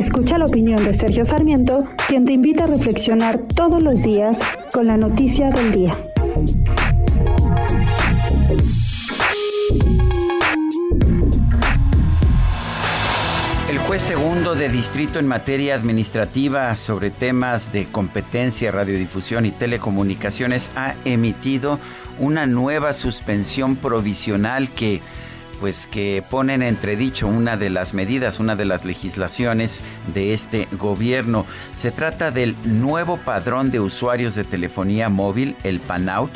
Escucha la opinión de Sergio Sarmiento, quien te invita a reflexionar todos los días con la noticia del día. El juez segundo de distrito en materia administrativa sobre temas de competencia, radiodifusión y telecomunicaciones ha emitido una nueva suspensión provisional que pues que ponen entredicho una de las medidas, una de las legislaciones de este gobierno. Se trata del nuevo padrón de usuarios de telefonía móvil, el PANOUT,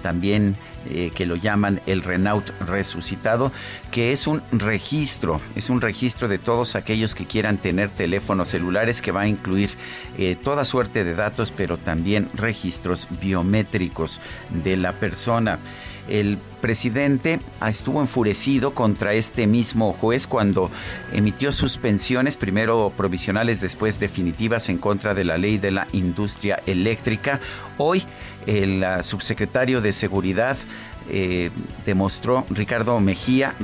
también eh, que lo llaman el Renault resucitado, que es un registro, es un registro de todos aquellos que quieran tener teléfonos celulares que va a incluir eh, toda suerte de datos, pero también registros biométricos de la persona. El presidente estuvo enfurecido contra este mismo juez cuando emitió suspensiones, primero provisionales, después definitivas en contra de la ley de la industria eléctrica. Hoy el subsecretario de Seguridad eh, demostró, Ricardo Mejía,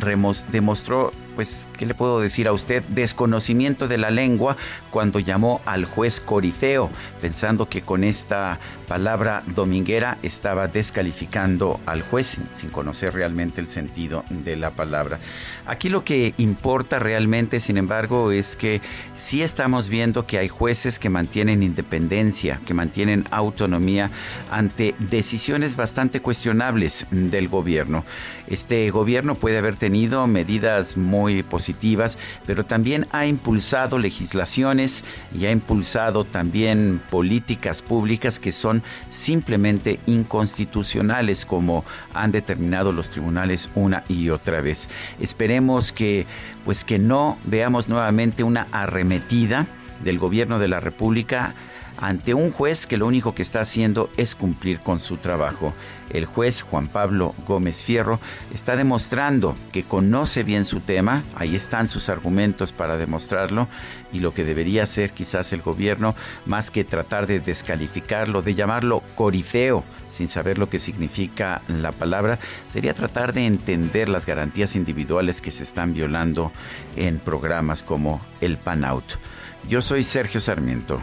demostró pues, ¿qué le puedo decir a usted? Desconocimiento de la lengua cuando llamó al juez Corifeo, pensando que con esta palabra dominguera estaba descalificando al juez sin conocer realmente el sentido de la palabra. Aquí lo que importa realmente, sin embargo, es que sí estamos viendo que hay jueces que mantienen independencia, que mantienen autonomía ante decisiones bastante cuestionables del gobierno. Este gobierno puede haber tenido medidas muy positivas, pero también ha impulsado legislaciones y ha impulsado también políticas públicas que son simplemente inconstitucionales, como han determinado los tribunales una y otra vez. Esperemos que, pues que no veamos nuevamente una arremetida del gobierno de la República ante un juez que lo único que está haciendo es cumplir con su trabajo. El juez Juan Pablo Gómez Fierro está demostrando que conoce bien su tema, ahí están sus argumentos para demostrarlo, y lo que debería hacer quizás el gobierno, más que tratar de descalificarlo, de llamarlo corifeo, sin saber lo que significa la palabra, sería tratar de entender las garantías individuales que se están violando en programas como el PANOUT. Yo soy Sergio Sarmiento